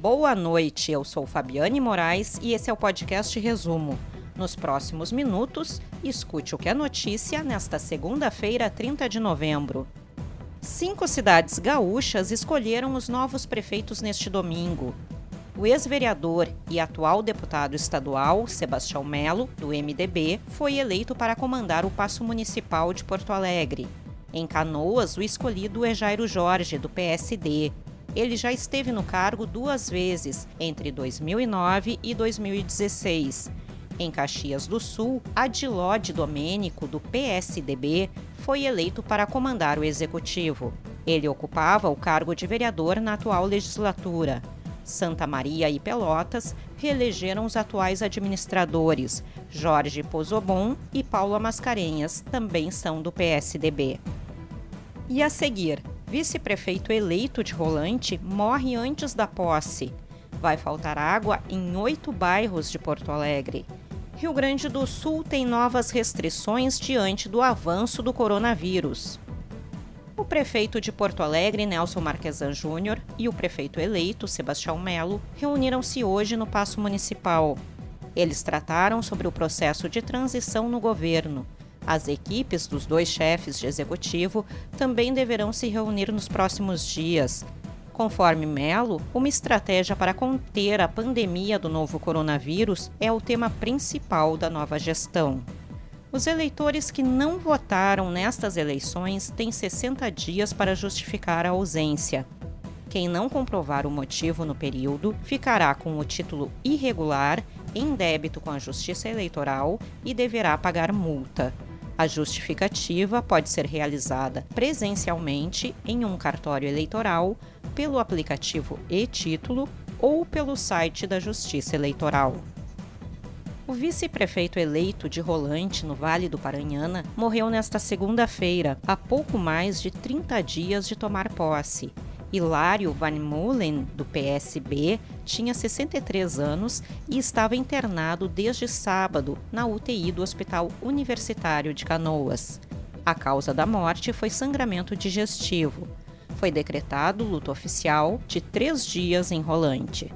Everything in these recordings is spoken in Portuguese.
Boa noite, eu sou Fabiane Moraes e esse é o podcast Resumo. Nos próximos minutos, escute o que é notícia nesta segunda-feira, 30 de novembro. Cinco cidades gaúchas escolheram os novos prefeitos neste domingo. O ex-vereador e atual deputado estadual, Sebastião Melo, do MDB, foi eleito para comandar o Paço Municipal de Porto Alegre. Em Canoas, o escolhido é Jairo Jorge, do PSD. Ele já esteve no cargo duas vezes, entre 2009 e 2016. Em Caxias do Sul, Adilode Domênico, do PSDB, foi eleito para comandar o executivo. Ele ocupava o cargo de vereador na atual legislatura. Santa Maria e Pelotas reelegeram os atuais administradores. Jorge Pozobon e Paula Mascarenhas também são do PSDB. E a seguir, vice-prefeito eleito de Rolante morre antes da posse. Vai faltar água em oito bairros de Porto Alegre. Rio Grande do Sul tem novas restrições diante do avanço do coronavírus. O prefeito de Porto Alegre, Nelson Marquesan Júnior, e o prefeito eleito, Sebastião Melo, reuniram-se hoje no Paço Municipal. Eles trataram sobre o processo de transição no governo. As equipes dos dois chefes de executivo também deverão se reunir nos próximos dias. Conforme Melo, uma estratégia para conter a pandemia do novo coronavírus é o tema principal da nova gestão. Os eleitores que não votaram nestas eleições têm 60 dias para justificar a ausência. Quem não comprovar o motivo no período ficará com o título irregular em débito com a Justiça Eleitoral e deverá pagar multa. A justificativa pode ser realizada presencialmente em um cartório eleitoral, pelo aplicativo e-título ou pelo site da Justiça Eleitoral. O vice-prefeito eleito de Rolante, no Vale do Paranhana, morreu nesta segunda-feira, há pouco mais de 30 dias de tomar posse. Hilário Van Mullen, do PSB, tinha 63 anos e estava internado desde sábado na UTI do Hospital Universitário de Canoas. A causa da morte foi sangramento digestivo. Foi decretado luto oficial de três dias em Rolante.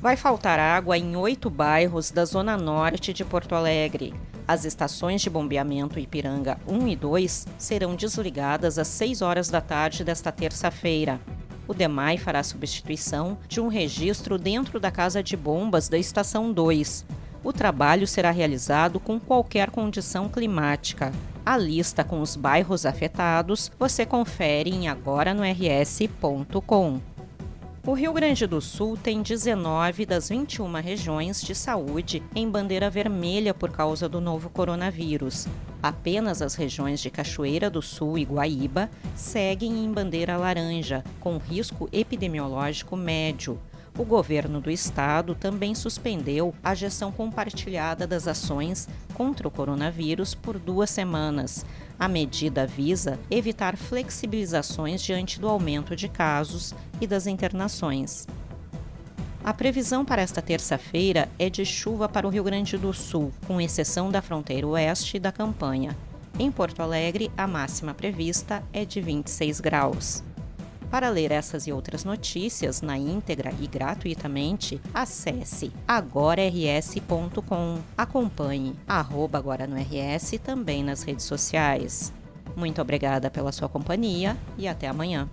Vai faltar água em oito bairros da zona norte de Porto Alegre. As estações de bombeamento Ipiranga 1 e 2 serão desligadas às 6 horas da tarde desta terça-feira. O DEMAI fará substituição de um registro dentro da casa de bombas da estação 2. O trabalho será realizado com qualquer condição climática. A lista com os bairros afetados você confere em agora-no-rs.com. O Rio Grande do Sul tem 19 das 21 regiões de saúde em bandeira vermelha por causa do novo coronavírus. Apenas as regiões de Cachoeira do Sul e Guaíba seguem em bandeira laranja, com risco epidemiológico médio o governo do estado também suspendeu a gestão compartilhada das ações contra o coronavírus por duas semanas. A medida visa evitar flexibilizações diante do aumento de casos e das internações. A previsão para esta terça-feira é de chuva para o Rio Grande do Sul, com exceção da fronteira oeste da campanha. Em Porto Alegre, a máxima prevista é de 26 graus. Para ler essas e outras notícias na íntegra e gratuitamente, acesse agorars.com. Acompanhe arroba agora no RS também nas redes sociais. Muito obrigada pela sua companhia e até amanhã.